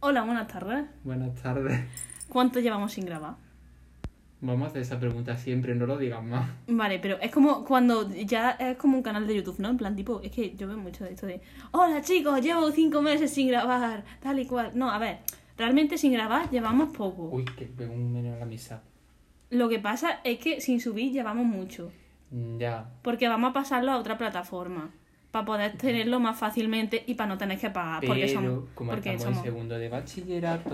Hola, buenas tardes. Buenas tardes. ¿Cuánto llevamos sin grabar? Vamos a hacer esa pregunta siempre, no lo digas más. Vale, pero es como cuando ya es como un canal de YouTube, ¿no? En plan, tipo, es que yo veo mucho de esto de Hola chicos, llevo cinco meses sin grabar, tal y cual. No, a ver, realmente sin grabar llevamos poco. Uy, que veo un menú a la misa. Lo que pasa es que sin subir llevamos mucho. Ya. Porque vamos a pasarlo a otra plataforma. Para poder tenerlo más fácilmente y para no tener que pagar. Pero, porque somos. como porque estamos somos- en segundo de bachillerato,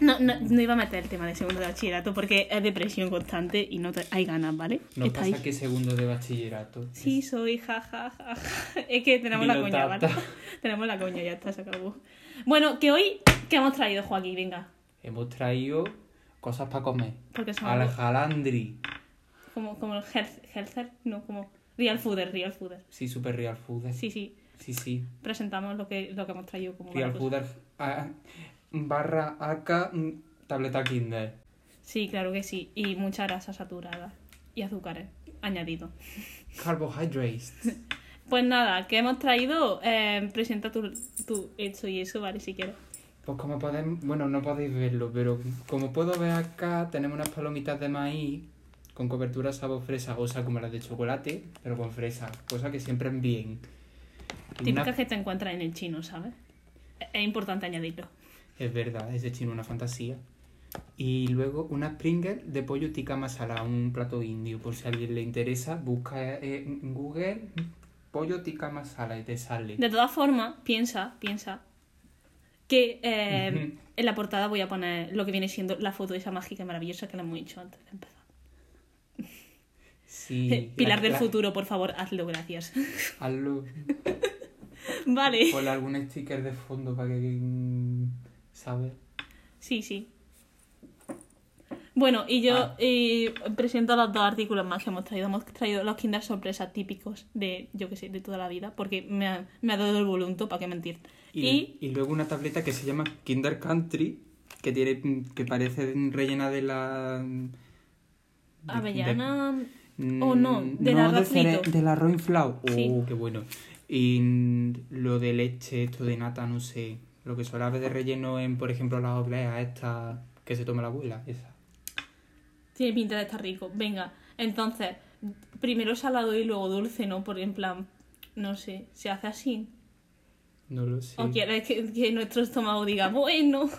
No, no, no iba a meter el tema de segundo de bachillerato porque es depresión constante y no te- hay ganas, ¿vale? no pasa que segundo de bachillerato. Sí, Es- soy, ja, ja, ja, ja. Es que tenemos la coña, ¿vale? tenemos la coña, ya está, se acabó. Bueno, que hoy, ¿qué hemos traído, Joaquín? Venga. Hemos traído cosas para comer. Porque somos Al jalandri. como, como el healther, no, como real fooder, real fooder. Sí, super real food. Sí, sí, Sí, sí. presentamos lo que, lo que hemos traído como Real mala food cosa. ah, barra AK tableta Kinder. Sí, claro que sí. Y mucha grasa saturada. Y azúcares añadidos. Carbohydrates. Pues nada, que hemos traído, eh, presenta tu, tu hecho y eso, ¿vale? Si quieres. Pues como podéis, bueno, no podéis verlo, pero como puedo ver acá, tenemos unas palomitas de maíz con cobertura sabor fresa, o sea, como las de chocolate, pero con fresa, cosa que siempre es bien. Una- que te encuentras en el chino, ¿sabes? Es- Es importante añadirlo. Es verdad, es de chino una fantasía. Y luego unas Pringles de pollo tikka masala, un plato indio, por si a alguien le interesa, busca eh, en Google pollo tikka masala y te sale. De todas formas, piensa, piensa que eh, en la portada voy a poner lo que viene siendo la foto esa mágica y maravillosa que le hemos dicho antes de empezar. Sí. Pilar la- del la- futuro, por favor, hazlo, gracias. Hazlo. vale. Ponle algún sticker de fondo para que... ¿Sabes? Sí, sí. Bueno, y yo Ah. eh, presento los dos artículos más que hemos traído. Hemos traído los Kinder Sorpresa típicos de, yo que sé, de toda la vida, porque me ha, me ha dado el volunto, ¿para qué mentir? Y, Y, y luego una tableta que se llama Kinder Country, que tiene que parece rellena de la... de- avellana... de- o no, del arroz cere- frito. Del arroz inflado. Oh, Sí. qué bueno. Y mm, lo de leche, esto de nata, no sé. Lo que suele haber de relleno en, por ejemplo, las obleas estas que se toma la abuela. Esa. Tiene pinta de estar rico. Venga, entonces, primero salado y luego dulce, ¿no? Porque en plan, no sé, se hace así. No lo sé. O quieres que, que nuestro estómago diga, bueno,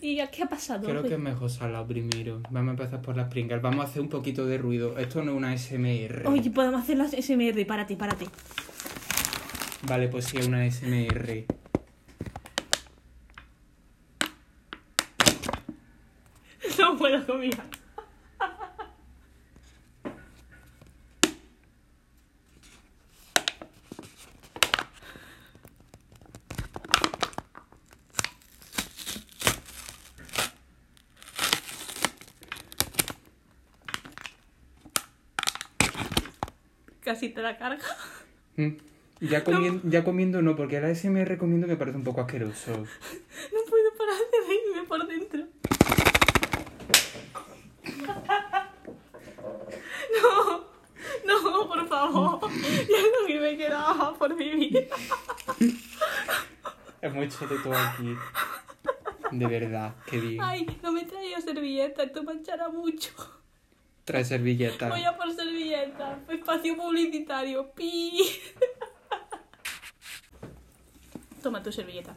¿y ya qué ha pasado? Creo que es mejor salado primero. Vamos a empezar por las Pringles. Vamos a hacer un poquito de ruido. Esto no es una SMR. Oye, podemos hacer las SMR, párate, párate. Vale, pues sí, es una SMR. No puedo comer. Casi te la carga. Mm. Ya, comien- ya comiendo no, porque la SMR comiendo me parece un poco asqueroso. No puedo parar de reírme por dentro. No, no, por favor. Ya lo que me quedaba por vivir. Es muy de todo aquí. De verdad, qué bien. Ay, no me traía servilleta, esto manchará mucho. Trae servilleta. Voy a por servilleta. Espacio publicitario. Pi. Toma tu servilleta.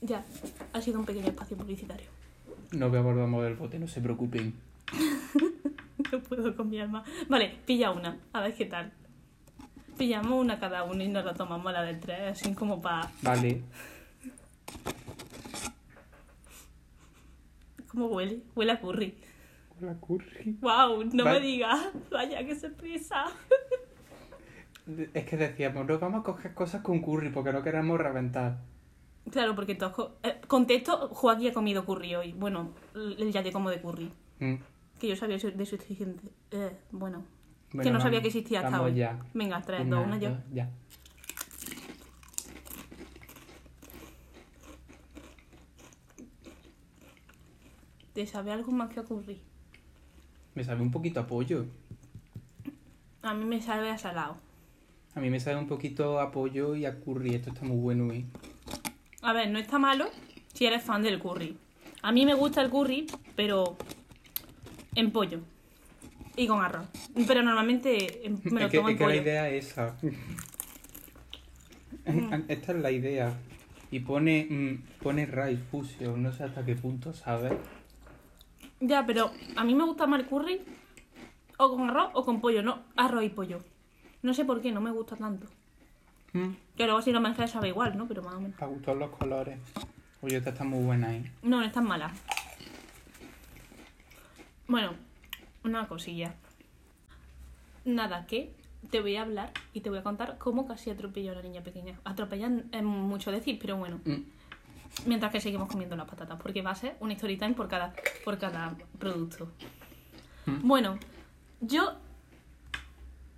Ya, ha sido un pequeño espacio publicitario. No voy a volver a mover el bote, no se preocupen. No puedo con mi alma. Vale, pilla una, a ver qué tal. Pillamos una cada uno y nos la tomamos la de tres, así como para... Vale. ¿Cómo huele? Huele a curry. La curry. ¡Wow! No Vale. me digas. Vaya, qué sorpresa. Es que decíamos, no vamos a coger cosas con curry porque no queremos reventar. Claro, porque todos... co- eh, contexto, Joaquín ha comido curry hoy. Bueno, él ya te como de curry. Mm. Que yo sabía de su existencia. Eh, bueno, que no sabía que existía hasta hoy. ya. Venga, tres, dos, una yo. dos, ya. ¿Te sabe algo más que a curry? Me sabe un poquito a pollo. A mí me sabe a salado. A mí me sabe un poquito a pollo y a curry. Esto está muy bueno, ¿eh? A ver, no está malo, si eres fan del curry. A mí me gusta el curry, pero en pollo. Y con arroz. Pero normalmente em, me lo es que, tomo es en que la pollo. idea es esa. Mm. Esta es la idea. Y pone, mm, pone Rice Fusion, no sé hasta qué punto, ¿sabes? Ya, pero a mí me gusta más el curry o con arroz o con pollo, no arroz y pollo. No sé por qué, no me gusta tanto. Mm, Que luego si lo mezclas sabe igual, ¿no? Pero más o menos. Me gustan los colores. Oye, esta está muy buena ahí. No, no es tan mala. Bueno, una cosilla. Nada, que te voy a hablar y te voy a contar cómo casi atropelló a una niña pequeña. Atropellar es mucho decir, pero bueno, Mm, mientras que seguimos comiendo las patatas, porque va a ser una story time por cada, por cada producto. Mm. Bueno, yo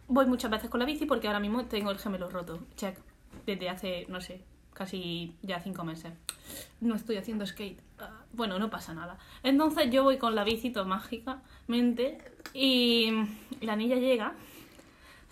voy muchas veces con la bici porque ahora mismo tengo el gemelo roto. Check. Desde hace, no sé, casi ya cinco meses. No estoy haciendo skate. Ah, Bueno, no pasa nada. Entonces yo voy con la bici todo mágicamente y la niña llega.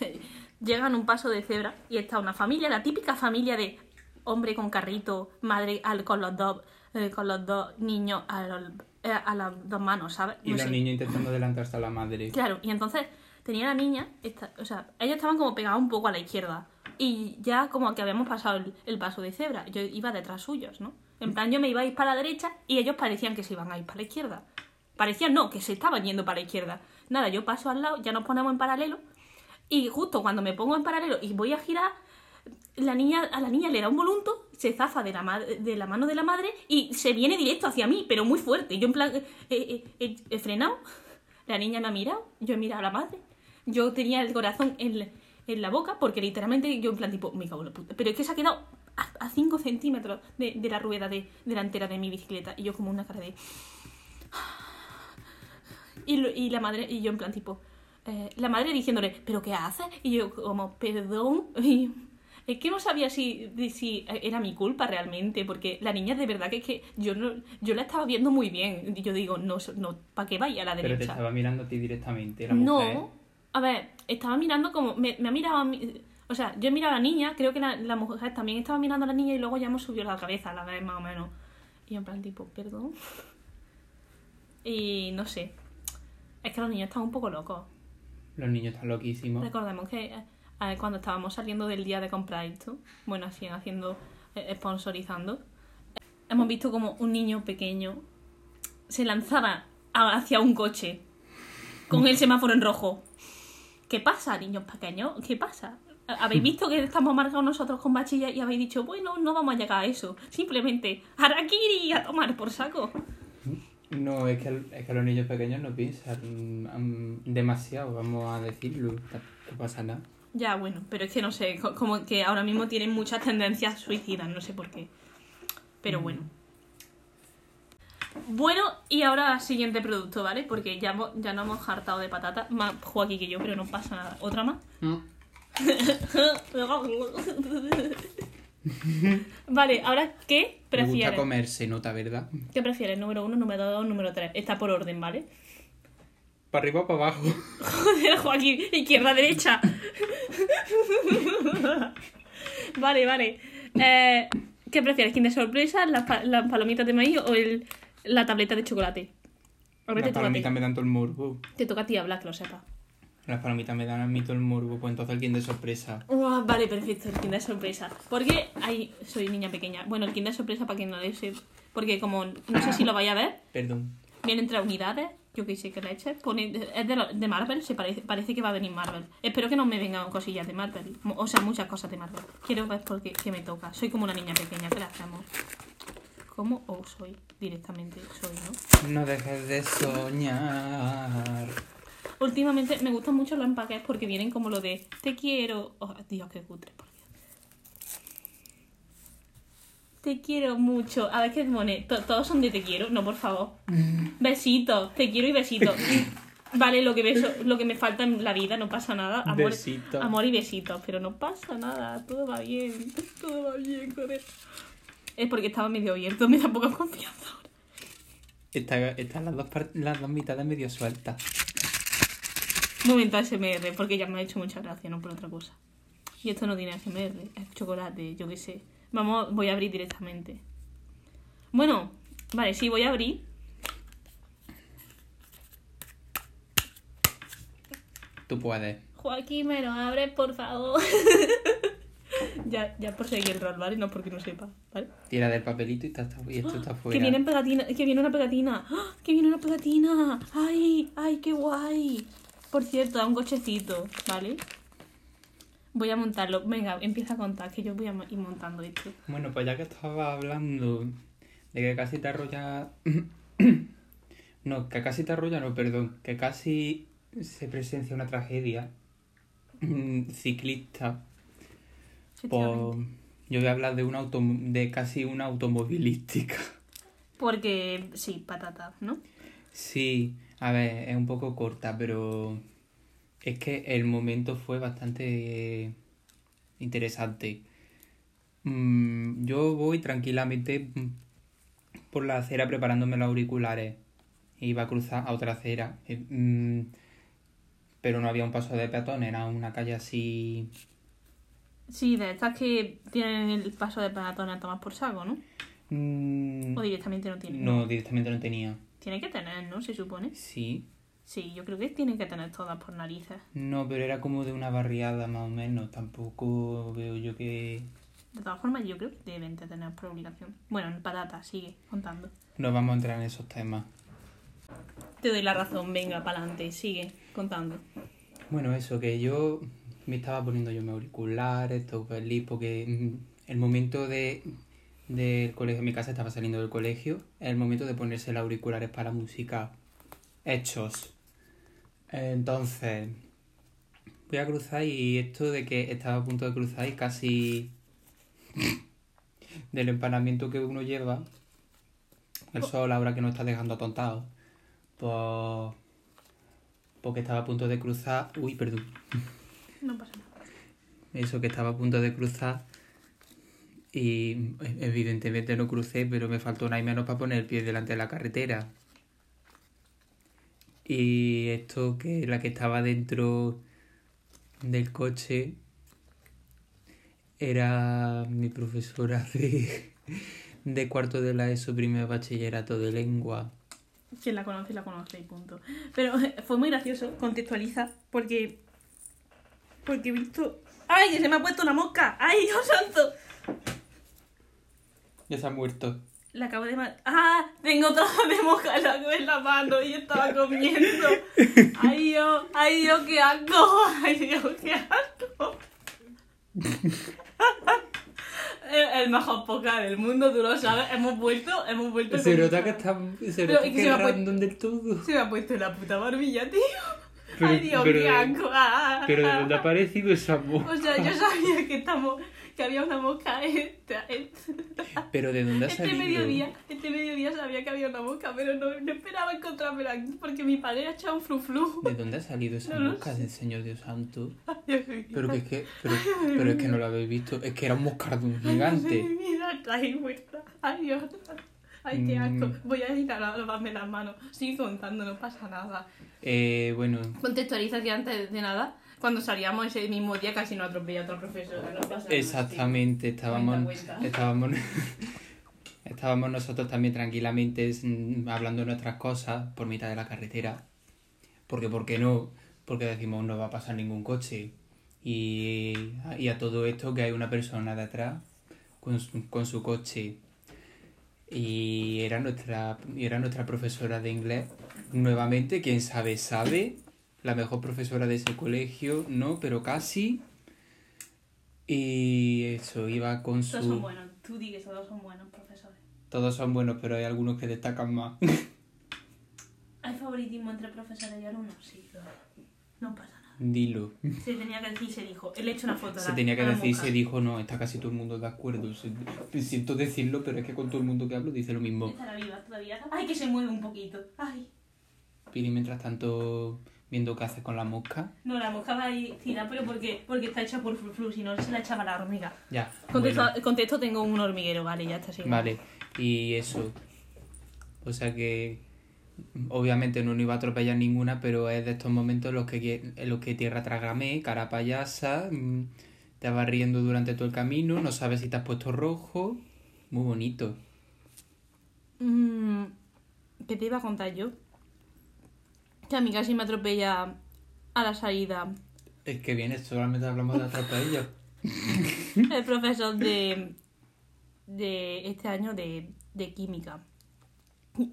Llega en un paso de cebra y está una familia, la típica familia de hombre con carrito, madre al- con los dos eh, con los dos niños a, los- eh, a las dos manos, ¿sabes? Y los sé. niños intentando adelantarse a la madre. Claro, y entonces tenía la niña, esta- o sea, ellos estaban como pegados un poco a la izquierda. Y ya como que habíamos pasado el, el paso de cebra. Yo iba detrás suyos, ¿no? En plan, yo me iba a ir para la derecha y ellos parecían que se iban a ir para la izquierda. Parecían no, que se estaban yendo para la izquierda. Nada, yo paso al lado, ya nos ponemos en paralelo. Y justo cuando me pongo en paralelo y voy a girar, la niña, a la niña le da un volunto, se zafa de la, de la mano de la madre y se viene directo hacia mí, pero muy fuerte. Yo en plan, eh, eh, eh, he frenado, la niña me ha mirado, yo he mirado a la madre. Yo tenía el corazón en, en la boca porque literalmente yo en plan tipo, me cago en la puta. Pero es que se ha quedado a 5 centímetros de, de la rueda de, delantera de mi bicicleta y yo como una cara de... Y, y la madre, y yo en plan tipo, la madre diciéndole, ¿pero qué haces? Y yo como, perdón. Y es que no sabía si, si era mi culpa realmente, porque la niña de verdad que es que yo no, yo la estaba viendo muy bien. Y yo digo, no, no ¿para qué vaya a la Pero te derecha? estaba mirando a ti directamente, la mujer. No, a ver, estaba mirando como. Me, me ha mirado a mí. O sea, yo he mirado a la niña, creo que la, la mujer también estaba mirando a la niña y luego ya hemos subido la cabeza a la vez, más o menos. Y en plan, tipo, perdón. Y no sé. Es que los niños están un poco locos. Los niños están loquísimos. Recordemos que eh, cuando estábamos saliendo del día de comprar esto, bueno, así haciendo, eh, sponsorizando, hemos visto como un niño pequeño se lanzaba hacia un coche con el semáforo en rojo. ¿Qué pasa, niños pequeños? ¿Qué pasa? ¿Habéis visto que estamos marcados nosotros con bachilla y habéis dicho, bueno, no vamos a llegar a eso? Simplemente, harakiri a tomar por saco. No, es que, es que los niños pequeños no piensan mm, demasiado, vamos a decirlo. No pasa nada. Ya, bueno, pero es que no sé, co- como que ahora mismo tienen muchas tendencias suicidas, no sé por qué. Pero bueno. Bueno, y ahora siguiente producto, ¿vale? Porque ya, ya nos hemos hartado de patata, más Joaquín que yo, pero no pasa nada. ¿Otra más? Mm. vale, ahora, ¿qué Me gusta prefieres? comer, se nota, ¿verdad? ¿Qué prefieres? Número uno, número dos, número tres. Está por orden, ¿vale? Para arriba o para abajo. Joder, Joaquín, izquierda, derecha. vale, vale. Eh, ¿Qué prefieres? ¿Quién de sorpresa, las, pa- las palomitas de maíz o el, la tableta de chocolate? Ahora Las palomitas me dan todo el morbo. te toca a ti hablar, que lo sepas. Las palomitas me dan a mí todo el morbo, pues entonces el de sorpresa. Ah, vale, perfecto, el Kinder Sorpresa. Porque ay, soy niña pequeña. Bueno, el Kinder Sorpresa para quien no lo sepa. Porque como no sé si lo vaya a ver, Perdón. viene entre unidades. Yo que sé que leche. Pone, es de, de Marvel, se parece, parece que va a venir Marvel. Espero que no me vengan cosillas de Marvel. O sea, muchas cosas de Marvel. Quiero ver por qué qué me toca. Soy como una niña pequeña, ¿qué le hacemos? ¿Cómo? O soy directamente, soy, ¿no? No dejes de soñar. Últimamente me gustan mucho los empaques porque vienen como lo de te quiero. Oh, Dios, qué cutre, por Dios. Te quiero mucho. A ver qué pone. To- Todos son de te quiero. No, por favor. Besitos. Te quiero y besitos. Vale, lo que, beso, lo que me falta en la vida, no pasa nada. Amor, Besitos. amor y besitos. Pero no pasa nada. Todo va bien. Todo va bien con eso. Es porque estaba medio abierto. Me da poca confianza ahora. Está- Están las dos, las dos mitades medio sueltas. Momento ASMR, porque ya me ha hecho mucha gracia, no por otra cosa. Y esto no tiene ASMR, es chocolate, yo qué sé. Vamos, voy a abrir directamente. Bueno, vale, sí, voy a abrir. Tú puedes. Joaquín, me lo abres, por favor. ya, ya por seguir el rol, ¿vale? No porque no sepa, ¿vale? Tira del papelito y, está, está- y esto está Que fuera. viene pegatina, que viene una pegatina. ¡Ah! Que viene una pegatina. Ay, ay, qué guay. Por cierto, da un cochecito, ¿vale? Voy a montarlo. Venga, empieza a contar, que yo voy a ir montando esto. Bueno, pues ya que estaba hablando de que casi te arrolla... no, que casi te arrolla, no, perdón. Que casi se presencia una tragedia ciclista. Efectivamente. yo voy a hablar de una auto de casi una automovilística. Porque, sí, patata, ¿no? Sí, a ver, es un poco corta, pero es que el momento fue bastante interesante. Mm, yo voy tranquilamente mm, por la acera preparándome los auriculares. Iba a cruzar a otra acera, eh, mm, pero no había un paso de peatones, era una calle así. Sí, de estas que tienen el paso de peatones a tomar por saco, ¿no? mm, O directamente no tienen. no, directamente no tenía. Tiene que tener, ¿no? Se supone. Sí, Sí, yo creo que tienen que tener todas por narices. no, pero era como de una barriada más o menos. Tampoco veo yo que. De todas formas, yo creo que deben de tener por obligación. Bueno, patata, sigue contando. No vamos a entrar en esos temas. Te doy la razón, venga, para adelante, sigue contando. Bueno, eso, que yo me estaba poniendo yo mis auriculares, todo feliz, porque mm, el momento de del colegio, mi casa estaba saliendo del colegio, el momento de ponerse los auriculares para música hechos. Entonces, voy a cruzar y esto de que estaba a punto de cruzar y casi del empanamiento que uno lleva, el sol ahora que nos está dejando atontado, pues porque estaba a punto de cruzar, uy, perdón, No pasa nada. eso que estaba a punto de cruzar y e- evidentemente no crucé, pero me faltó nada y menos para poner el pie delante de la carretera. Y esto que la que estaba dentro del coche era mi profesora de, de cuarto de la ESO, primer bachillerato de lengua. Quien la conoce, la conoce y punto. Pero eh, fue muy gracioso, contextualiza, porque. Porque he visto. ¡Ay! que Se me ha puesto una mosca. ¡Ay, Dios santo! Ya se ha muerto. La acabo de matar. ¡Ah! Tengo trozo de mosca en la, en la mano y estaba comiendo. ¡Ay, Dios! ¡Ay, Dios, qué asco! ¡Ay, Dios, qué asco! el, el mejor podcast del mundo, tú lo sabes. Hemos vuelto, hemos vuelto. Se nota que está, se nota que se random del todo. Se me ha puesto en la puta barbilla, tío. Pero- ¡Ay, Dios, pero qué asco! ¡Ah! Pero ¿de dónde ha aparecido esa mosca? O sea, yo sabía que estamos, que había una mosca esta, Pero ¿de dónde ha este salido? mediodía, este mediodía sabía que había una mosca, pero no, no esperaba encontrármela aquí porque mi padre ha echado un flu flu. ¿De dónde ha salido esa No mosca del Señor Dios Santo? Ay. Pero que es que, pero, pero es que no lo habéis visto, es que era un moscardón gigante. Ay, mira, está ahí muerta. Ay, Dios. Ay, qué asco. Mm. Voy a ir a lavarme las manos. Sigue contando, no pasa nada. Eh, bueno, Contextualiza que antes de nada, cuando salíamos ese mismo día casi nos atropella otra profesora. No pasa nada. exactamente, estábamos, Cuenta, cuenta. estábamos, estábamos nosotros también tranquilamente mm, hablando de nuestras cosas por mitad de la carretera. Porque, ¿por qué no? Porque decimos no va a pasar ningún coche. Y, y a todo esto que hay una persona detrás con su, con su coche. Y era nuestra, y era nuestra profesora de inglés. Nuevamente, quién sabe, sabe. La mejor profesora de ese colegio, no, pero casi. Y eso, iba con su... Todos son buenos. Tú di que todos son buenos profesores. Todos son buenos, pero hay algunos que destacan más. ¿Hay favoritismo entre profesores y alumnos? Sí, claro. No pasa nada. Dilo. Se tenía que decir, se dijo. Él ha hecho una foto. Se la- tenía que decir, se dijo, no, está casi todo el mundo de acuerdo. Siento decirlo, pero es que con todo el mundo que hablo dice lo mismo. Estará viva todavía. Ay, que se mueve un poquito. Ay. Piri, mientras tanto, viendo qué hace con la mosca. No, la mosca va ahí tirada, pero porque, porque está hecha por flu, si no se la echaba la hormiga. Ya. Contexto, bueno, contexto tengo un hormiguero, vale, ya está así. vale, y eso. O sea que, obviamente no iba a atropellar ninguna, pero es de estos momentos en los que, en los que tierra trágame, cara payasa, mm, te vas riendo durante todo el camino, no sabes si te has puesto rojo. Muy bonito. Mm, ¿Qué te iba a contar yo? Que a mí casi me atropella a la salida Es que viene, solamente hablamos de atropello. el profesor de, de este año de, de química.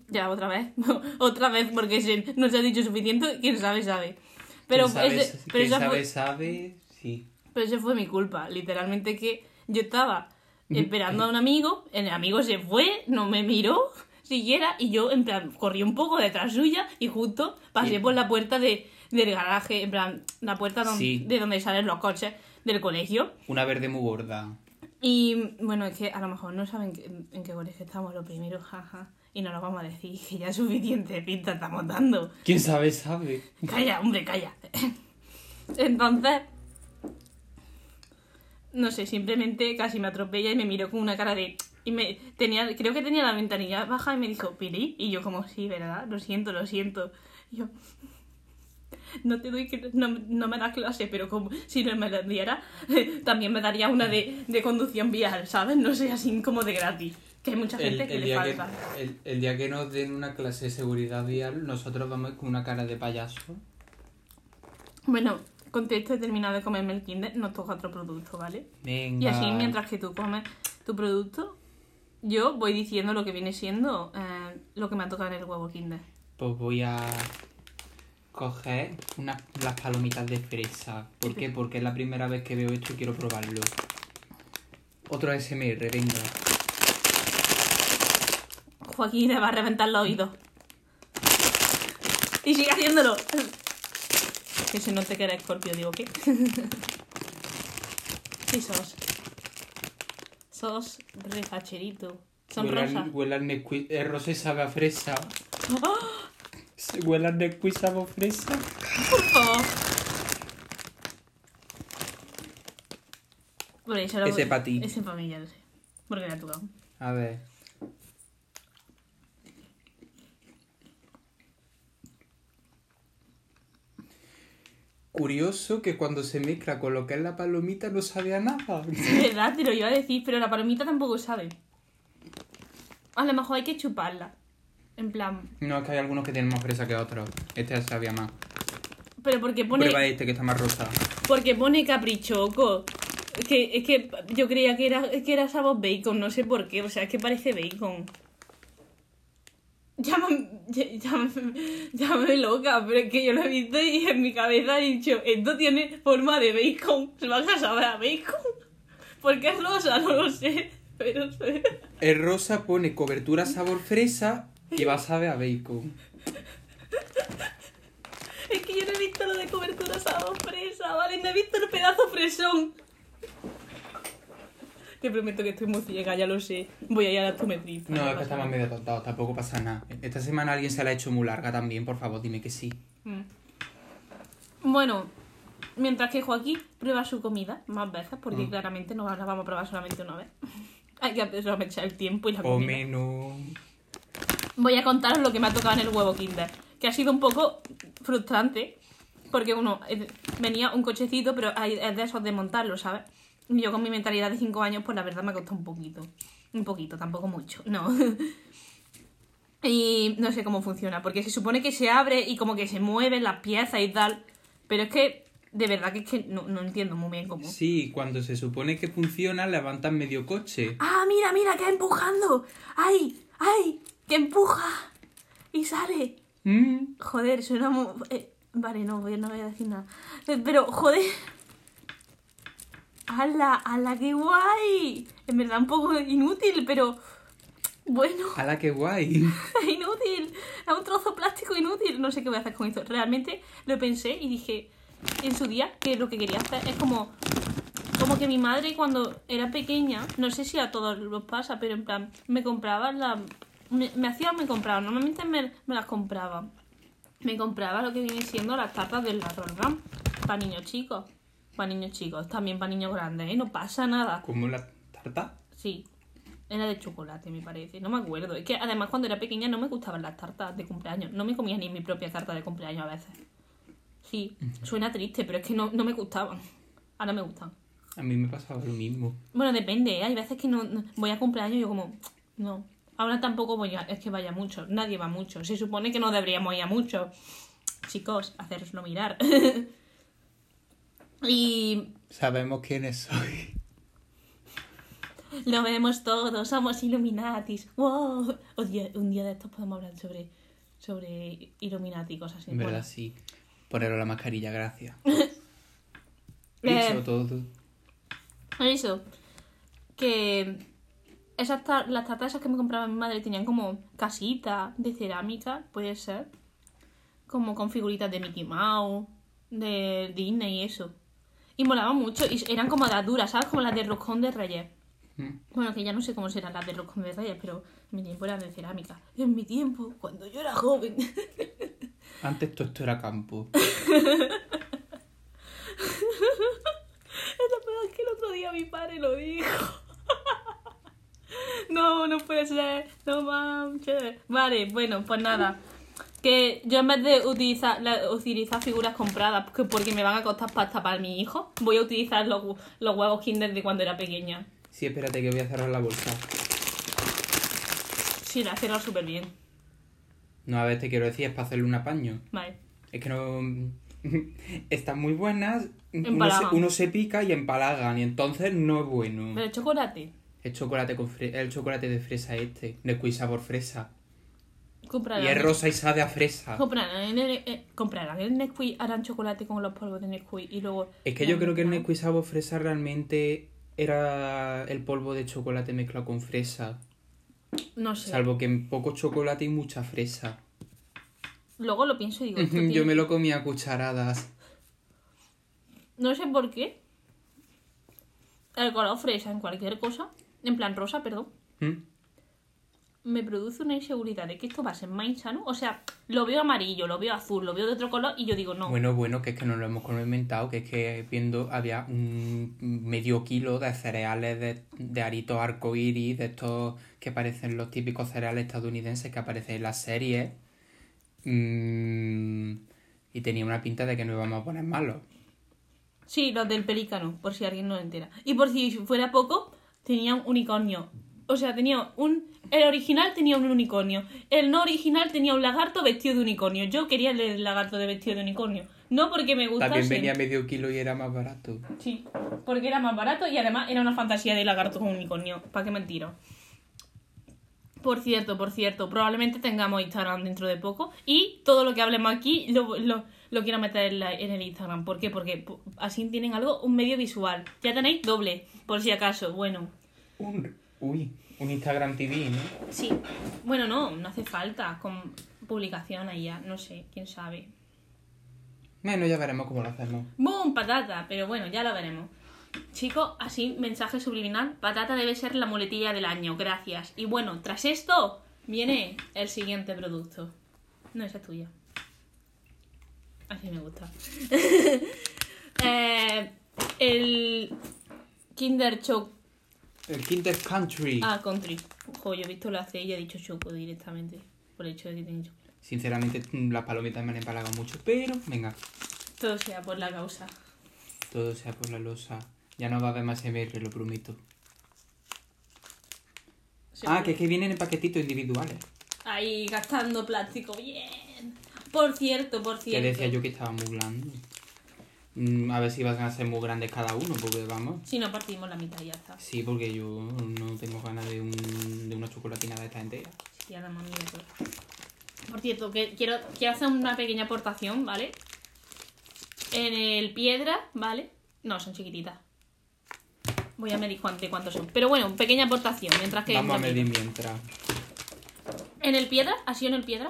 Ya, otra vez. otra vez, porque se- no se ha dicho suficiente. Quien sabe, sabe. Pero, sabe, ese, pero, quien esa sabe, fue, sabe, sí. pero esa fue mi culpa. Literalmente que yo estaba esperando a un amigo, el amigo se fue, no me miró y yo, en plan, corrí un poco detrás suya y justo pasé por la puerta de, del garaje, en plan, la puerta donde- Sí. de donde salen los coches del colegio. Una verde muy gorda. Y bueno, es que a lo mejor no saben que- en qué colegio estamos lo primero, jaja. Y no lo vamos a decir, que ya suficiente pinta estamos dando. Quien sabe, sabe. Calla, hombre, calla. Entonces, no sé, simplemente casi me atropella y me miró con una cara de... Y me tenía, creo que tenía la ventanilla baja y me dijo, Pili. Y yo como, sí, ¿verdad? Lo siento, lo siento. Y yo, no te doy, no, no me das clase, pero como si no me la diera, también me daría una de, de conducción vial, ¿sabes? No sé, así como de gratis. Que hay mucha El, gente que el le día que, falta. el, el día que nos den una clase de seguridad vial, nosotros vamos con una cara de payaso. Bueno, con esto he terminado de comerme el Kinder, nos toca otro producto, ¿vale? Venga. Y así, mientras que tú comes tu producto, yo voy diciendo lo que viene siendo eh, lo que me ha tocado en el huevo Kinder. Pues voy a coger unas, las palomitas de fresa. ¿Por qué? Porque es la primera vez que veo esto y quiero probarlo. Otro SMR, venga. Joaquín le va a reventar los oídos. Y sigue haciéndolo. Que se note que era escorpio, digo, ¿qué? Sí, sos. Refacherito. Son huele rosas. Al Nesquik- Es rosa y sabe a fresa. ¡Oh! Se Huele al Nesquik sabe a fresa. Por favor. Lo- Ese pa' ti. Ese para mí, ya lo sé. Porque me ha tocado. A ver. Curioso que cuando se mezcla con lo que es la palomita no sabe a nada. Es verdad, te lo iba a decir, pero la palomita tampoco sabe. A lo mejor hay que chuparla. En plan. No, es que hay algunos que tienen más fresa que otros. Este ya sabía más. Pero porque pone. Prueba este que está más rosa. Porque pone caprichoco. Es que, es que yo creía que era, que era sabor bacon, no sé por qué. O sea, es que parece bacon. Llámame, llámame, llámame loca, pero es que yo lo he visto y en mi cabeza he dicho, esto tiene forma de bacon. Se van a saber a bacon. Porque es rosa, no lo sé. Pero sé. El rosa pone cobertura sabor fresa y va a saber a bacon. Es que yo no he visto lo de cobertura sabor fresa, ¿vale? No he visto el pedazo fresón. Te prometo que estoy muy ciega, ya lo sé. Voy a ir a la optometrista. No, es que estamos medio tontados, tampoco pasa nada. Esta semana alguien se la ha hecho muy larga también, por favor, dime que sí. Mm. Bueno, mientras que Joaquín prueba su comida más veces, porque Mm. claramente no la vamos a probar solamente una vez. Hay que aprovechar el tiempo y la O comida. menos. Voy a contaros lo que me ha tocado en el huevo Kinder, que ha sido un poco frustrante, porque uno eh, venía un cochecito, pero es de esos de montarlo, ¿sabes? Yo con mi mentalidad de 5 años, pues la verdad me ha costado un poquito. Un poquito, tampoco mucho, no. y no sé cómo funciona, porque se supone que se abre y como que se mueven las piezas y tal, pero es que de verdad que es que no, no entiendo muy bien cómo. Sí, cuando se supone que funciona, levantan medio coche. ¡Ah, mira, mira, que empujando! ¡Ay, ay! ¡Que empuja! Y sale. Mm. Joder, suena muy... eh, vale, no voy, no voy a decir nada. Pero, joder... ¡Hala, hala, qué guay! En verdad un poco inútil, pero... Bueno, ¡Hala, qué guay! inútil. Es un trozo plástico inútil. No sé qué voy a hacer con esto. Realmente lo pensé y dije en su día que lo que quería hacer es como... Como que mi madre cuando era pequeña, no sé si a todos los pasa, pero en plan, me compraba la... Me, me hacía, me compraba, normalmente me, me las compraba. Me compraba lo que viene siendo las tartas del ladrón para niños chicos. Para niños chicos, también para niños grandes, ¿eh? No pasa nada. ¿Como la tarta? Sí, era de chocolate, me parece. No me acuerdo. Es que además cuando era pequeña no me gustaban las tartas de cumpleaños. No me comía ni mi propia tarta de cumpleaños a veces. Sí, suena triste, pero es que no, no me gustaban. Ahora me gustan. A mí me pasaba lo mismo. Bueno, depende, ¿eh? Hay veces que no, no- voy a cumpleaños y yo como... No. Ahora tampoco voy a... Es que vaya mucho. Nadie va mucho. Se supone que no deberíamos ir a mucho. Chicos, haceroslo mirar. y Sabemos quiénes soy. lo vemos todos. Somos Illuminatis. ¡Wow! Un día, un día de estos podemos hablar sobre, sobre Illuminati y cosas así. En verdad, Bueno, sí. Poneros la mascarilla, gracias. Eh. Eso todo. Eso. Que esas tar- las tartas esas que me compraba mi madre tenían como casita de cerámica, puede ser. Como con figuritas de Mickey Mouse, de Disney y eso. Y molaban mucho. Y eran como las duras, ¿sabes? Como las de roscón de reyes. Mm. Bueno, que ya no sé cómo serán las de roscón de reyes, pero en mi tiempo eran de cerámica. En mi tiempo, cuando yo era joven. Antes todo esto era campo. Es que el otro día mi padre lo dijo. No, no puede ser. No manches. Vale, bueno, pues nada. Que yo en vez de utilizar, la- utilizar figuras compradas que porque me van a costar pasta para mi hijo, voy a utilizar los, los huevos Kinder de cuando era pequeña. Sí, espérate que voy a cerrar la bolsa. Sí, la he cerrado súper bien. No, a ver, te quiero decir, es para hacerle un apaño. Vale. Es que no... Están muy buenas. Uno se, Empalagan. uno se pica y empalagan. Y entonces no es bueno. Pero chocolate. El chocolate con fre- el chocolate de fresa este. Nesquik sabor fresa. Comprarán. Y es rosa y sabe a fresa. Comprarán el, eh, comprarán el Nesquik, harán chocolate con los polvos de Nesquik y luego... Es que yo creo que el. Nesquik sabor fresa realmente era el polvo de chocolate mezclado con fresa. No sé. Salvo que en poco chocolate y mucha fresa. Luego lo pienso y digo... Yo tiene- me lo comía a cucharadas. No sé por qué. El color fresa en cualquier cosa, en plan rosa, perdón, ¿Mm? Me produce una inseguridad de que esto va a ser más insano. O sea, lo veo amarillo, lo veo azul, lo veo de otro color y yo digo, no. Bueno, bueno, que es que no lo hemos inventado, que es que viendo había un medio kilo de cereales de, de aritos arcoíris, de estos que parecen los típicos cereales estadounidenses que aparecen en las series. Mm, y tenía una pinta de que no íbamos a poner malos. Sí, los del pelícano, por si alguien no lo entera. Y por si fuera poco, tenía un unicornio. O sea, tenía un... El original tenía un unicornio. El no original tenía un lagarto vestido de unicornio. Yo quería el lagarto de vestido de unicornio. No porque me gustase. También venía medio kilo y era más barato. Sí, porque era más barato y además era una fantasía de lagarto con unicornio. ¿Para qué mentiro? Por cierto, por cierto, probablemente tengamos Instagram dentro de poco y todo lo que hablemos aquí lo, lo, lo quiero meter en, la- en el Instagram. ¿Por qué? Porque así tienen algo, un medio visual. Ya tenéis doble, por si acaso. Bueno, Un, uy, un Instagram TV, ¿no? sí. Bueno, no, no hace falta con publicación ahí ya, no sé, quién sabe. Bueno, ya veremos cómo lo hacemos. ¡Boom! Patata, pero bueno, ya lo veremos. Chicos, así, mensaje subliminal. Patata debe ser la muletilla del año, gracias. Y bueno, tras esto viene el siguiente producto. No, esa es tuya. Así me gusta. Eh, el Kinder Choc... El Kinder Country. Ah, Country. Ojo, yo he visto lo hace y he dicho Choco directamente. Por el hecho de que tiene chocolate. Sinceramente, las palomitas me han empalagado mucho, pero venga, Todo sea por la causa. todo sea por la losa. Ya no va a haber más MR, lo prometo. Ah, que es que vienen en paquetitos individuales. Ahí gastando plástico, bien. Por cierto, por Que cierto. decía yo que estaba muy blando. Mm, a ver si van a ser muy grandes cada uno, porque vamos. Si no partimos la mitad y ya está. Sí, porque yo no tengo ganas de, un, de una chocolatina de esta entera. Sí. Por cierto, que quiero, quiero hacer una pequeña aportación, ¿vale? En el piedra, ¿vale? No, son chiquititas. Voy a medir cuán- de cuántos son. Pero bueno, pequeña aportación, mientras que... Vamos a medir mientras. En el piedra, ¿ha sido en el piedra?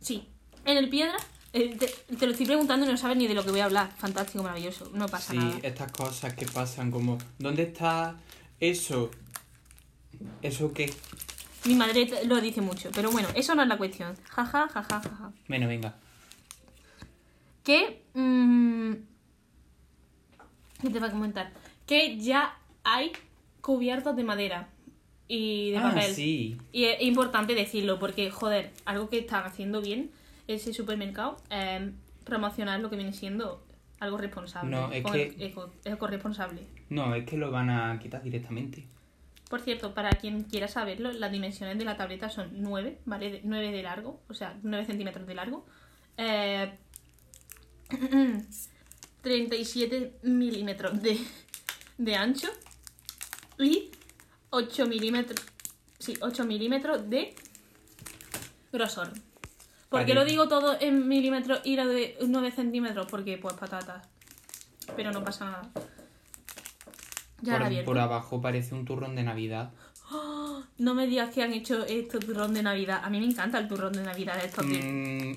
Sí. En el piedra, eh, te, te lo estoy preguntando y no sabes ni de lo que voy a hablar. Fantástico, maravilloso. No pasa Sí, nada. estas cosas que pasan como... ¿Dónde está eso? ¿Eso qué? Mi madre lo dice mucho, pero bueno, eso no es la cuestión. Jaja, jaja, jaja. Bueno, venga. Que. mm, ¿Qué te va a comentar? Que ya hay cubiertos de madera y de ah, papel. sí. Y es importante decirlo porque, joder, algo que están haciendo bien ese supermercado, eh, promocionar lo que viene siendo algo responsable. No, es que- eco, eco-responsable. No, es que lo van a quitar directamente. Por cierto, para quien quiera saberlo, las dimensiones de la tableta son 9, ¿vale? De- 9 de largo, o sea, 9 centímetros de largo. Eh, 37 milímetros de, de ancho y 8 milímetros, sí, 8 milímetros de grosor. ¿Por qué lo digo todo en milímetros y lo de 9 centímetros? Porque, pues, patatas. Pero no pasa nada. Ya la Por, abierto. por abajo parece un turrón de Navidad. No me digas que han hecho esto turrón de Navidad. A mí me encanta el turrón de Navidad de estos días. Mm,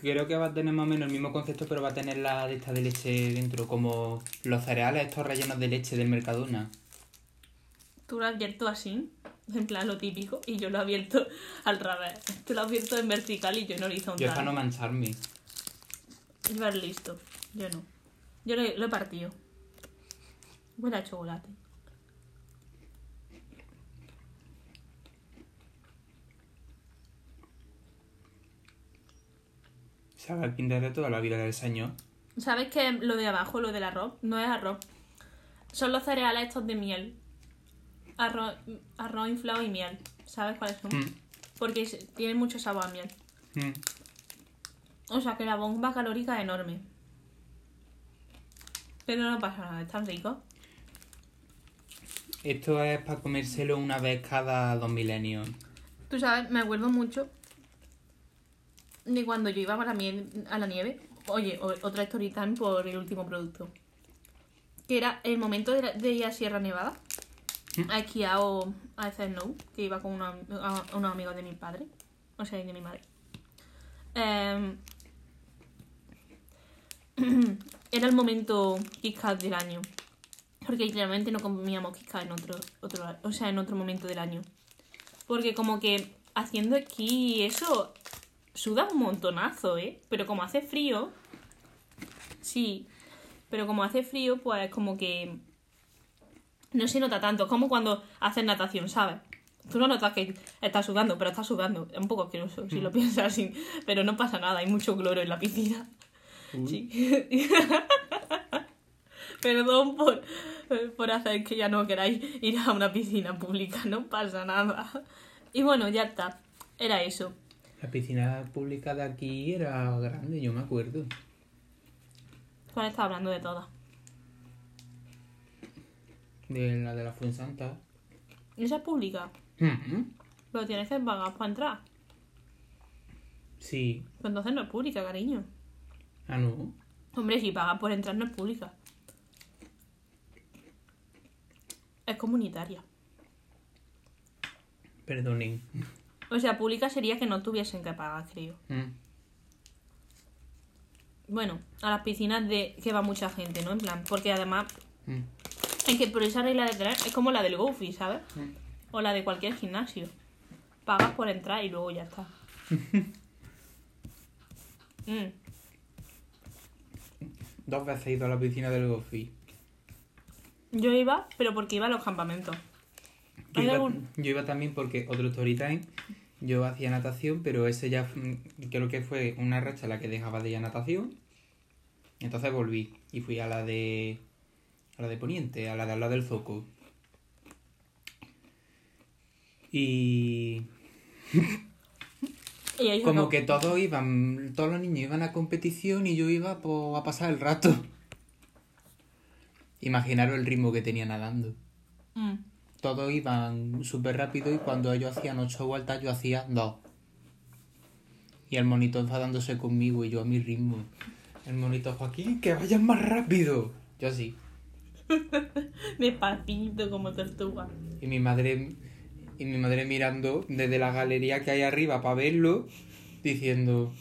creo que va a tener más o menos el mismo concepto, pero va a tener la de esta de leche dentro, como los cereales estos rellenos de leche del Mercadona. Tú lo has abierto así, en plan lo típico, y yo lo he abierto al revés. Tú lo has abierto en vertical y yo en horizontal. Yo es para no mancharme. Llevar listo. Yo no. Yo lo, he- lo he partido. Huele a chocolate. Sabe al Kinder de toda la vida del señor. ¿Sabes que lo de abajo, lo del arroz? No es arroz. Son los cereales estos de miel. Arroz, arroz inflado y miel. ¿Sabes cuáles son? Mm, Porque tienen mucho sabor a miel. mm. O sea que la bomba calórica es enorme. Pero no pasa nada, están ricos. Esto es para comérselo una vez cada dos milenios. Tú sabes, me acuerdo mucho de cuando yo iba a la, miel, a la nieve. Oye, otra story time por el último producto. Que era el momento de, la- de ir a Sierra Nevada. A esquiar o a hacer snow. Que iba con una- a- unos amigos de mi padre. O sea, de mi madre. Em, era el momento Kit Kat del año. Porque literalmente no comíamos Kit Kat en otro, otro, o sea, en otro momento del año. Porque como que haciendo esquí eso suda un montonazo, ¿eh? Pero como hace frío, sí. Pero como hace frío, pues como que no se nota tanto. Es como cuando haces natación, ¿sabes? Tú no notas que estás sudando, pero estás sudando. Es un poco asqueroso, si lo piensas así. Pero no pasa nada, hay mucho cloro en la piscina. Sí. Perdón por, por hacer que ya no queráis ir a una piscina pública, no pasa nada. Y bueno, ya está. Era eso. La piscina pública de aquí era grande, yo me acuerdo. ¿Cuál está hablando de todas? De la de la Fuensanta. Esa es pública, Mm, pero tienes que pagar para entrar. Sí. Pues entonces no es pública, cariño. Ah, no. Hombre, si pagas por entrar no es pública. Es comunitaria. Perdonen. O sea, pública sería que no tuviesen que pagar, creo. Mm. Bueno, a las piscinas de que va mucha gente, ¿no? En plan, porque además Mm. Es que por esa regla de tres es como la del Goofy, ¿sabes? Mm. O la de cualquier gimnasio. Pagas por entrar y luego ya está. Mm. Dos veces he ido a la piscina del Gofi. Yo iba, pero porque iba a los campamentos. Yo ¿Hay iba, algún- yo iba también porque otro story time. Yo hacía natación, pero ese ya creo que fue una racha la que dejaba de ir a natación. Entonces volví y fui a la de a la de Poniente, a la de al lado del Zoco. Y como que todos iban, todos los niños iban a competición y yo iba pues, a pasar el rato. Imaginaros el ritmo que tenía nadando. Mm. Todos iban súper rápido y cuando ellos hacían ocho vueltas yo hacía dos. Y el monito enfadándose conmigo y yo a mi ritmo. El monito, Joaquín, que vayan más rápido. Yo así. Despacito como tortuga. Y mi madre y mi madre mirando desde la galería que hay arriba para verlo, diciendo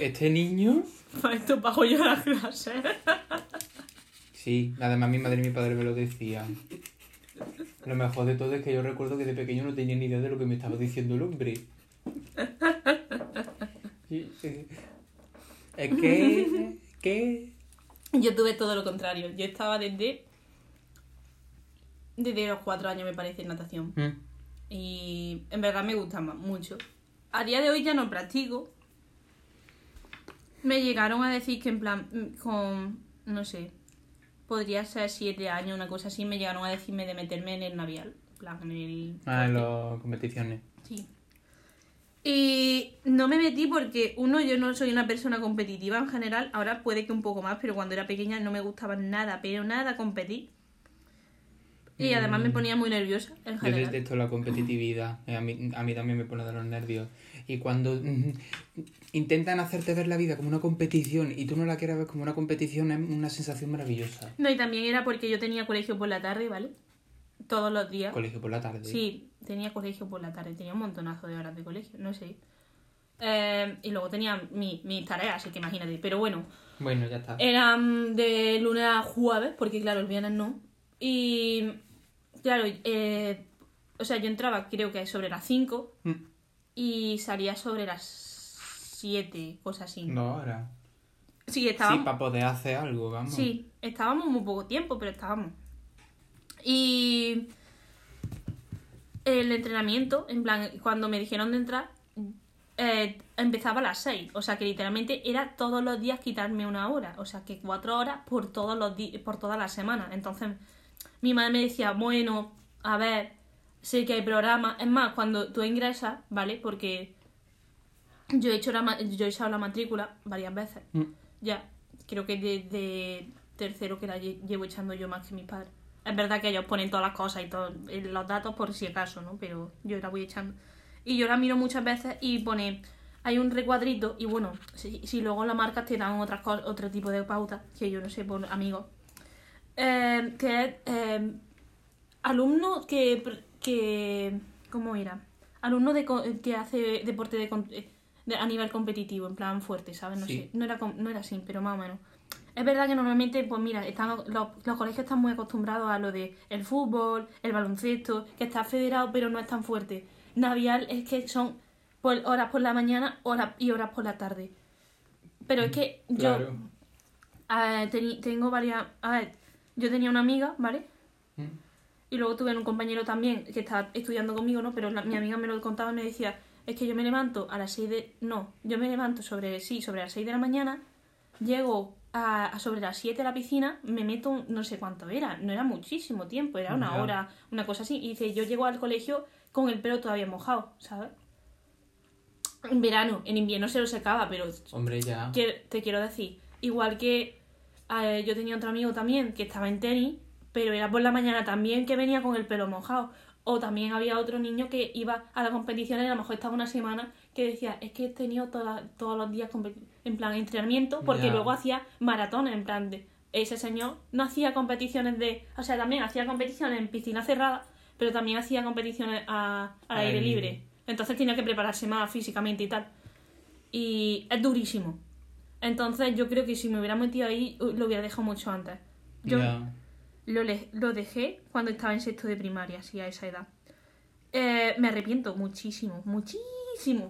este niño Para esto pago yo las clases. Sí, además mi madre y mi padre me lo decían. Lo mejor de todo es que yo recuerdo que de pequeño no tenía ni idea de lo que me estaba diciendo el hombre. Sí. Es que... que... Yo tuve todo lo contrario. Yo estaba desde. Desde los cuatro años, me parece, en natación. Mm, Y en verdad me gusta ma- mucho. A día de hoy ya no practico. Me llegaron a decir que en plan, mm, con, no sé, podría ser siete años, una cosa así, me llegaron a decirme de meterme en el navial. en plan, en el... Ah, en las competiciones. Sí. Y no me metí porque, uno, yo no soy una persona competitiva en general. Ahora puede que un poco más, pero cuando era pequeña no me gustaba nada, pero nada competir. Y además me Mm. ponía muy nerviosa en Yo general. detesto la competitividad. Eh, A mí, a mí también me pone de los nervios. Y cuando mm, intentan hacerte ver la vida como una competición y tú no la quieres ver como una competición, es una sensación maravillosa. No, y también era porque yo tenía colegio por la tarde, ¿vale? Todos los días. Colegio por la tarde. Sí, tenía colegio por la tarde, tenía un montonazo de horas de colegio, no sé. Eh, y luego tenía mi- mis tareas, así que imagínate. Pero bueno, Bueno, ya está. eran de lunes a jueves, porque claro, el viernes no. Y claro, eh, o sea, yo entraba creo que sobre las 5 Mm, y salía sobre las 7, cosas así. Dos horas. Sí, Sí, estábamos. para poder hacer algo, vamos. Sí, estábamos muy poco tiempo, pero estábamos. Y el entrenamiento, en plan, cuando me dijeron de entrar, eh, empezaba a las 6. O sea que literalmente era todos los días quitarme una hora. O sea que cuatro horas por todos los di- por toda la semana. Entonces, mi madre me decía, bueno, a ver, sé que hay programas. Es más, cuando tú ingresas, ¿vale? Porque yo he hecho la, yo he echado la matrícula varias veces. Mm, Ya, creo que desde tercero que la lle- llevo echando yo más que mis padres. Es verdad que ellos ponen todas las cosas y todos los datos por si acaso, ¿no? Pero yo la voy echando. Y yo la miro muchas veces y pone, hay un recuadrito y bueno, si, si luego la marcas te dan otras cos- otro tipo de pautas, que yo no sé, por amigos. Eh, que es eh, alumno que, que... ¿Cómo era? Alumno de, que hace deporte de, eh, de- a nivel competitivo, en plan fuerte, ¿sabes? No Sí. sé, no era, no era así, pero más o menos. Es verdad que normalmente, pues mira, están, los, los colegios están muy acostumbrados a lo de el fútbol, el baloncesto, que está federado pero no es tan fuerte. Navial es que son por horas por la mañana horas y horas por la tarde. Pero es que yo Claro. eh, tengo varias... A ver, yo tenía una amiga, ¿vale? Mm, Y luego tuve un compañero también que estaba estudiando conmigo, ¿no? Pero la- mi amiga me lo contaba y me decía, es que yo me levanto a las 6 de... No, yo me levanto sobre, sí, sobre las 6 de la mañana, llego a, a sobre las 7 a la piscina, me meto, no sé cuánto era, no era muchísimo tiempo, era una Ya. hora, una cosa así. Y dice, yo llego al colegio con el pelo todavía mojado, ¿sabes? En verano, en invierno se lo secaba, pero Hombre, ya. que- te quiero decir, igual que eh, yo tenía otro amigo también que estaba en tenis, pero era por la mañana también que venía con el pelo mojado. O también había otro niño que iba a la competición y a lo mejor estaba una semana que decía, es que he tenido toda- todos los días competi- en plan entrenamiento, porque luego hacía maratones, en plan de... Ese señor no hacía competiciones de... O sea, también hacía competiciones en piscina cerrada, pero también hacía competiciones a- al aire libre. Entonces tenía que prepararse más físicamente y tal. Y es durísimo. Entonces yo creo que si me hubiera metido ahí, uh, lo hubiera dejado mucho antes. Yo lo, lo dejé cuando estaba en sexto de primaria, así a esa edad. Eh, me arrepiento muchísimo, muchísimo.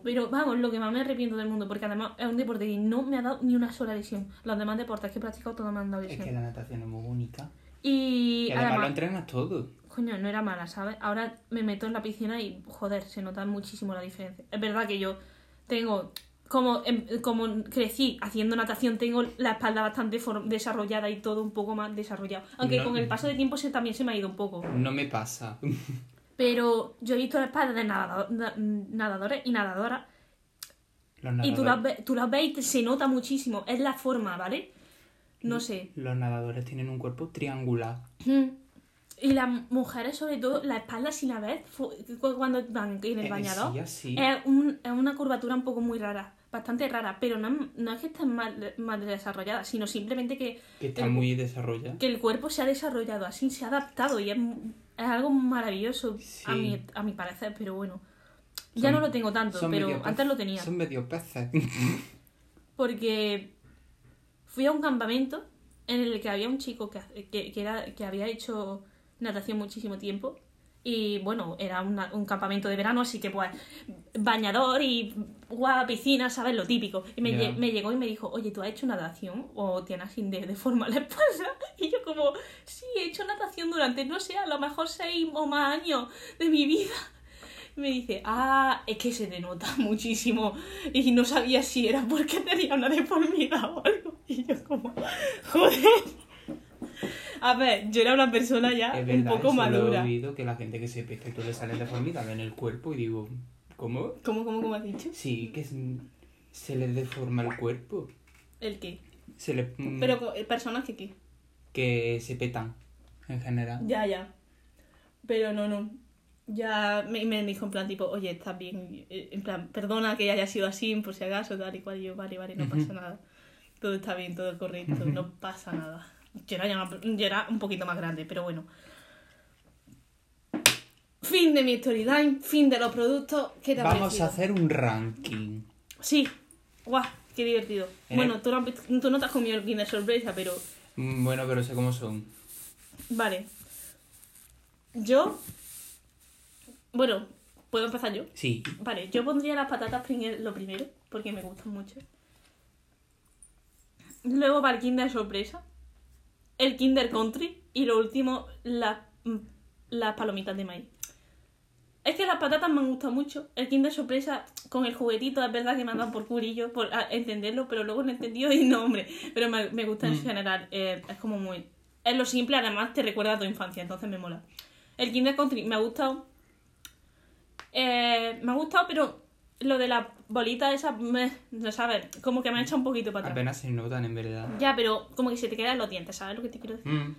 Pero vamos, lo que más me arrepiento del mundo, porque además es un deporte que no me ha dado ni una sola lesión. Los demás deportes que he practicado todos me han dado Es lesión. que la natación es muy única. Y Y además, lo además, entrenas todo. coño, no era mala, ¿sabes? Ahora me meto en la piscina y, joder, se nota muchísimo la diferencia. Es verdad que yo tengo, como, em- como crecí haciendo natación, tengo la espalda bastante desarrollada y todo un poco más desarrollado. Aunque No. con el paso de tiempo se, también se me ha ido un poco. No me pasa. Pero yo he visto la espalda de nadado- na- nadadores y nadadoras y tú las, tú las ves y te- se nota muchísimo. Es la forma, ¿vale? No sé. los nadadores tienen un cuerpo triangular. Mm. Y las mujeres, sobre todo, la espalda, si la ves, fu- cu- cuando van en el Eh, bañador, sí, así. es, un- es una curvatura un poco muy rara, bastante rara, pero no, es- no es que esté mal, mal desarrollada, sino simplemente que, Que está el- muy desarrollada. que el cuerpo se ha desarrollado así, se ha adaptado y es, es algo maravilloso a, mi, a mi parecer, pero bueno. Ya no lo tengo tanto, pero pez- antes lo tenía. Son medio peces. Porque fui a un campamento en el que había un chico que, que, que era, que había hecho natación muchísimo tiempo. Y bueno, era una- un campamento de verano, así que pues bañador y guau, piscina, ¿sabes? Lo típico. Y me, lle- me llegó y me dijo, oye, ¿tú has hecho natación o tienes de, de forma la espalda? Y yo como, sí, he hecho natación durante, no sé, a lo mejor seis o más años de mi vida. Me dice, ah, es que se te nota muchísimo. Y no sabía si era porque tenía una deformidad o algo. Y yo como, joder. A ver, yo era una persona ya Es un poco eso lo he madura. oído, que la gente que se pesca y tú le sales deformidad en el cuerpo y digo, ¿cómo? ¿Cómo, cómo, cómo has dicho? Sí, que se les deforma el cuerpo. ¿El qué? Se le, mm, Pero co- personas que qué. que se petan, en general. Ya, ya. Pero no, no. Ya me, me dijo en plan tipo, oye, estás bien. Eh, En plan, perdona que haya sido así, por si acaso, tal y cual. Y yo, vale, vale, no pasa nada. Todo está bien, todo correcto, no pasa nada. Yo era, ya era un poquito más grande, pero bueno. Fin de mi storyline, fin de los productos. ¿Qué te ha Vamos parecido? a hacer un ranking. Sí. Guau, qué divertido. En Bueno, el- tú no, tú no te has comido el Kinder sorpresa, pero Mm, Bueno, pero sé cómo son. Vale. Yo. Bueno, ¿puedo empezar yo? Sí. Vale, yo pondría las patatas Pringles lo primero, porque me gustan mucho. Luego va el Kinder Sorpresa. El Kinder Country. Y lo último, las, mm, las palomitas de maíz. Es que las patatas me han gustado mucho. El Kinder Sorpresa con el juguetito, es verdad que me han dado por curillo por entenderlo, pero luego no he entendido y no, hombre. Pero me, me gusta en Mm. general. eh, es como muy. Es lo simple, además te recuerda a tu infancia, entonces me mola. El Kinder Country me ha gustado. Eh, me ha gustado, pero lo de la bolita esa, me, no sabes, como que me ha echado un poquito para atrás. Apenas se notan, en verdad. Ya, pero como que se te quedan los dientes, ¿sabes lo que te quiero decir? Mm.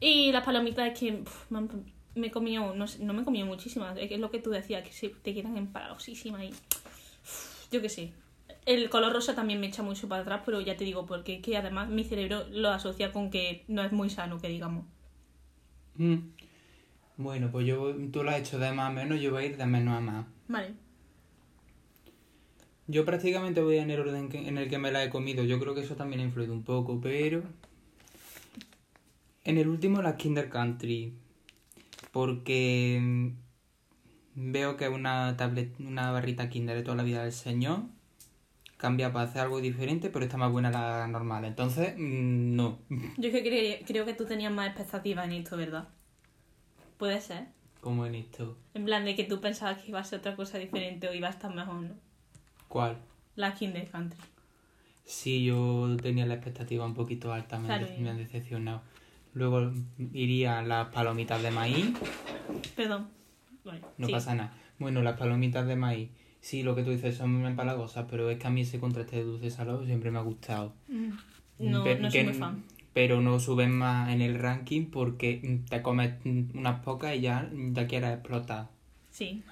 Y las palomitas es que me, me he comido, no, sé, no me he comido muchísimas, es lo que tú decías, que se te quedan empalagosísimas y uf, yo qué sé. El color rosa también me echa mucho para atrás, pero ya te digo, porque es que además mi cerebro lo asocia con que no es muy sano, que digamos. Mm. Bueno, pues yo, tú lo has hecho de más a menos, yo voy a ir de menos a más. Vale. Yo prácticamente voy en el orden que- en el que me la he comido. Yo creo que eso también ha influido un poco, pero... En el último, la Kinder Country. Porque mm, veo que una tablet, una barrita Kinder de toda la vida del señor. Cambia para hacer algo diferente, pero está más buena la normal. Entonces, mm, no. Yo es que cre- creo que tú tenías más expectativas en esto, ¿verdad? Puede ser. Como en esto. En plan de que tú pensabas que iba a ser otra cosa diferente o iba a estar mejor, ¿no? ¿Cuál? La Kinder Country. Sí, yo tenía la expectativa un poquito alta, me, Claro, han, y- me han decepcionado. Luego iría las palomitas de maíz, Perdón. Vale, no sí. pasa nada. Bueno, las palomitas de maíz, sí, lo que tú dices son muy empalagosas, pero es que a mí ese contraste de dulce salado siempre me ha gustado. Mm. No, Pe- no soy muy fan. Pero no suben más en el ranking porque te comes unas pocas y ya, ya quieres explotar. Sí.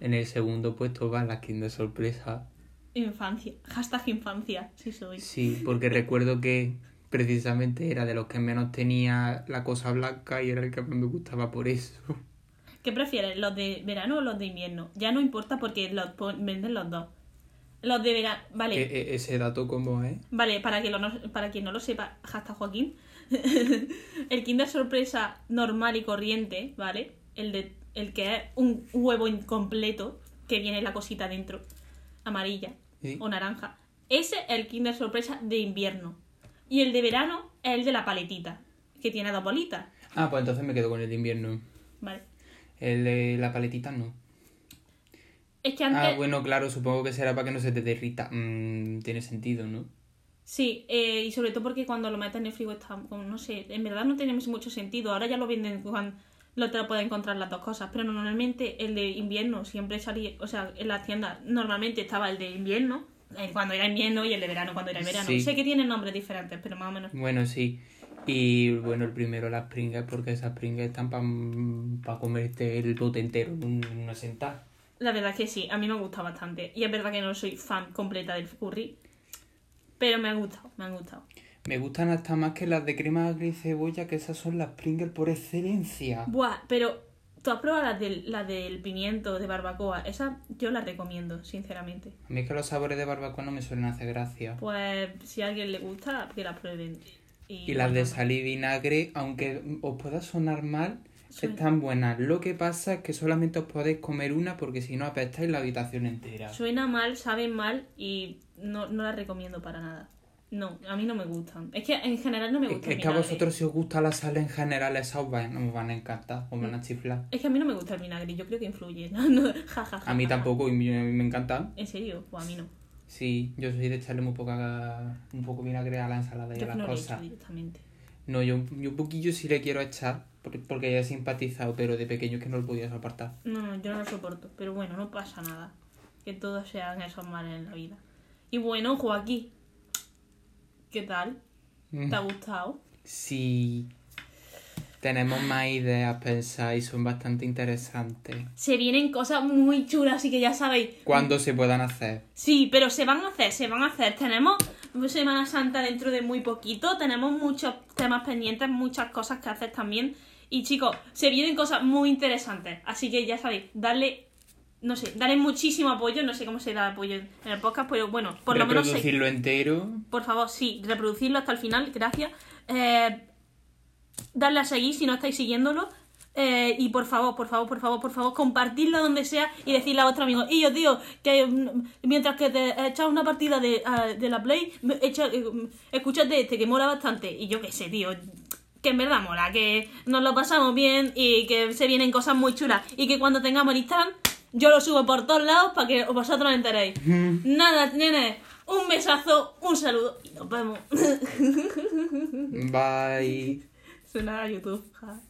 En el segundo puesto va la skin de sorpresa. Infancia. Hashtag infancia. Sí soy. Sí, porque recuerdo que precisamente era de los que menos tenía la cosa blanca y era el que más me gustaba por eso. ¿Qué prefieres? ¿Los de verano o los de invierno? Ya no importa porque los venden los dos. Los de verano. Vale. E- e- ese dato como es. Vale, para, que lo no- para quien no lo sepa, hashtag Joaquín. el Kinder Sorpresa normal y corriente, ¿vale? El, de, el que es un huevo incompleto, que viene la cosita dentro, amarilla O naranja. Ese es el Kinder Sorpresa de invierno. Y el de verano es el de la paletita, que tiene dos bolitas, Ah, pues entonces me quedo con el de invierno. ¿vale? El de la paletita no. Es que antes... Ah, bueno, claro, supongo que será para que no se te derrita. Mm, tiene sentido, ¿no? Sí, eh, y sobre todo porque cuando lo metes en el frigo está, no sé, en verdad no tiene mucho sentido. Ahora ya lo venden cuando lo te lo puedes encontrar las dos cosas, pero normalmente el de invierno siempre salía, o sea, en las tiendas normalmente estaba el de invierno, eh, cuando era invierno, y el de verano cuando era verano. Sí. Sé que tienen nombres diferentes, pero más o menos. Bueno, sí. Y bueno, el primero las Pringles, porque esas Pringles están para comerte el bote entero en un- en una sentada. La verdad es que sí, a mí me gusta bastante. Y es verdad que no soy fan completa del curry, pero me han gustado, me han gustado. Me gustan hasta más que las de crema agria y cebolla, que esas son las Pringles por excelencia. Buah, pero tú has probado las del, las del pimiento de barbacoa, esa yo las recomiendo, sinceramente. A mí es que los sabores de barbacoa no me suelen hacer gracia. Pues si a alguien le gusta, que la prueben. Y las de sal y vinagre, aunque os pueda sonar mal, están buenas. Lo que pasa es que solamente os podéis comer una porque si no apestáis la habitación entera. Suena mal, saben mal y no, no las recomiendo para nada. No, a mí no me gustan. Es que en general no me Es, gusta es el que a vosotros si os gusta la sal en general, esas os van, os van a encantar, os van a chiflar. Es que a mí no me gusta el vinagre, yo creo que influye. No, no, ja, ja, ja, A mí tampoco, y me, me encanta. ¿En serio? Pues a mí no. Sí, yo soy de echarle muy poca, un poco vinagre a la ensalada y Yo a es las no lo he hecho cosas. directamente. No, yo, yo un poquillo sí le quiero echar, porque, porque ella ha simpatizado, pero de pequeño es que no lo podía soportar. No, no, yo no lo soporto. Pero bueno, no pasa nada. Que todos sean esos males en la vida. Y bueno, Joaquín. ¿Qué tal? ¿Te ha gustado? Sí. Tenemos más ideas pensadas y son bastante interesantes. Se vienen cosas muy chulas, así que ya sabéis. ¿Cuándo se puedan hacer? Sí, pero se van a hacer, se van a hacer. Tenemos Semana Santa dentro de muy poquito, tenemos muchos temas pendientes, muchas cosas que hacer también. Y chicos, se vienen cosas muy interesantes. Así que ya sabéis, darle, no sé, darle muchísimo apoyo. No sé cómo se da apoyo en el podcast, pero bueno, por lo menos. se- Reproducirlo entero. por favor, sí, reproducirlo hasta el final, gracias. Eh, darle a seguir si no estáis siguiéndolo. Eh, y por favor, por favor, por favor, por favor, compartirlo donde sea y decirle a vuestro amigo. Y yo digo que mm, mientras que te echas una partida de, ah, de la Play, me- echa, eh, mm, escúchate este que mola bastante. Y yo qué sé, tío. Que en verdad mola, que nos lo pasamos bien y que se vienen cosas muy chulas. Y que cuando tengamos el Instagram, yo lo subo por todos lados para que vosotros os enteréis. Nada, nenes, un besazo, un saludo y nos vemos. Bye. Suena a YouTube. ja.